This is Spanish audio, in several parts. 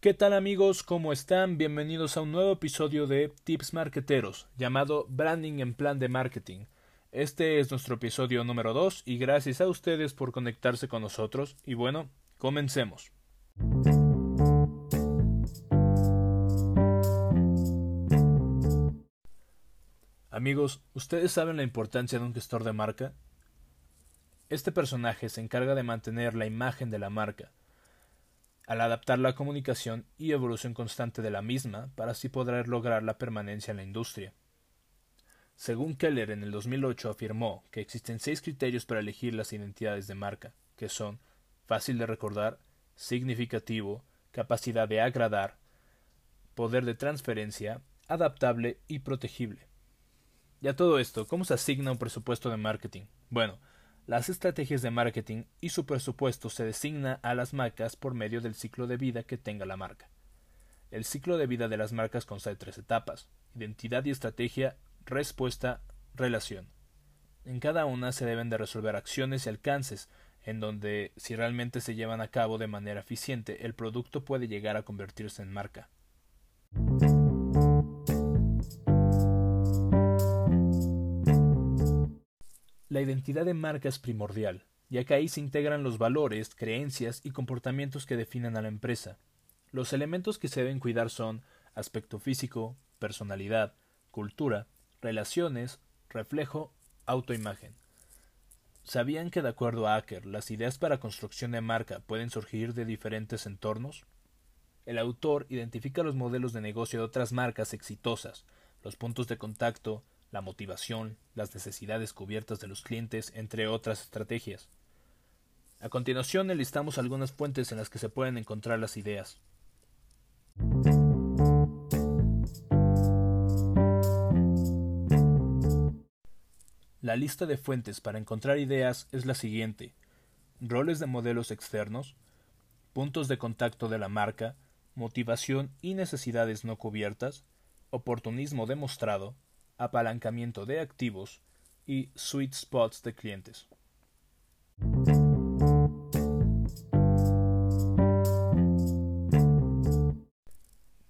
¿Qué tal amigos? ¿Cómo están? Bienvenidos a un nuevo episodio de Tips Marketeros, llamado Branding en Plan de Marketing. Este es nuestro episodio número 2 y gracias a ustedes por conectarse con nosotros y bueno, comencemos. Amigos, ¿ustedes saben la importancia de un gestor de marca? Este personaje se encarga de mantener la imagen de la marca, al adaptar la comunicación y evolución constante de la misma para así poder lograr la permanencia en la industria. Según Keller en el 2008 afirmó que existen seis criterios para elegir las identidades de marca, que son fácil de recordar, significativo, capacidad de agradar, poder de transferencia, adaptable y protegible. Y a todo esto, ¿cómo se asigna un presupuesto de marketing? Bueno, las estrategias de marketing y su presupuesto se designa a las marcas por medio del ciclo de vida que tenga la marca. El ciclo de vida de las marcas consta de tres etapas: identidad y estrategia, respuesta, relación. En cada una se deben de resolver acciones y alcances, en donde, si realmente se llevan a cabo de manera eficiente, el producto puede llegar a convertirse en marca. La identidad de marca es primordial, ya que ahí se integran los valores, creencias y comportamientos que definen a la empresa. Los elementos que se deben cuidar son aspecto físico, personalidad, cultura, relaciones, reflejo, autoimagen. ¿Sabían que de acuerdo a Acker, las ideas para construcción de marca pueden surgir de diferentes entornos? El autor identifica los modelos de negocio de otras marcas exitosas, los puntos de contacto, la motivación, las necesidades cubiertas de los clientes, entre otras estrategias. A continuación enlistamos algunas fuentes en las que se pueden encontrar las ideas. La lista de fuentes para encontrar ideas es la siguiente. Roles de modelos externos, puntos de contacto de la marca, motivación y necesidades no cubiertas, oportunismo demostrado, apalancamiento de activos y sweet spots de clientes.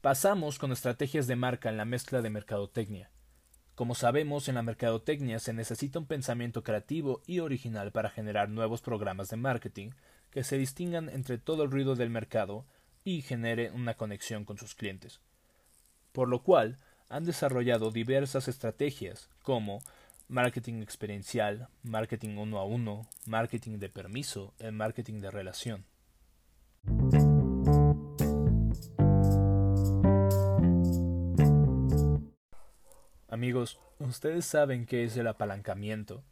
Pasamos con estrategias de marca en la mezcla de mercadotecnia. Como sabemos, en la mercadotecnia se necesita un pensamiento creativo y original para generar nuevos programas de marketing que se distingan entre todo el ruido del mercado y genere una conexión con sus clientes. Por lo cual, han desarrollado diversas estrategias como marketing experiencial, marketing uno a uno, marketing de permiso, el marketing de relación. Amigos, ¿ustedes saben qué es el apalancamiento?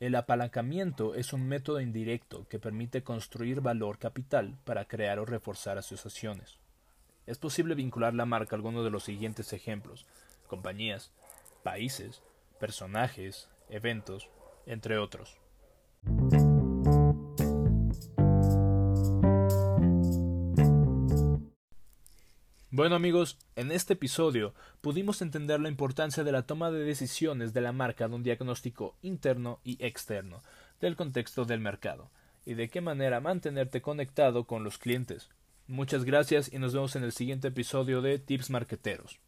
El apalancamiento es un método indirecto que permite construir valor capital para crear o reforzar asociaciones. Es posible vincular la marca a alguno de los siguientes ejemplos compañías, países, personajes, eventos, entre otros. Bueno amigos, en este episodio pudimos entender la importancia de la toma de decisiones de la marca de un diagnóstico interno y externo del contexto del mercado y de qué manera mantenerte conectado con los clientes. Muchas gracias y nos vemos en el siguiente episodio de Tips Marqueteros.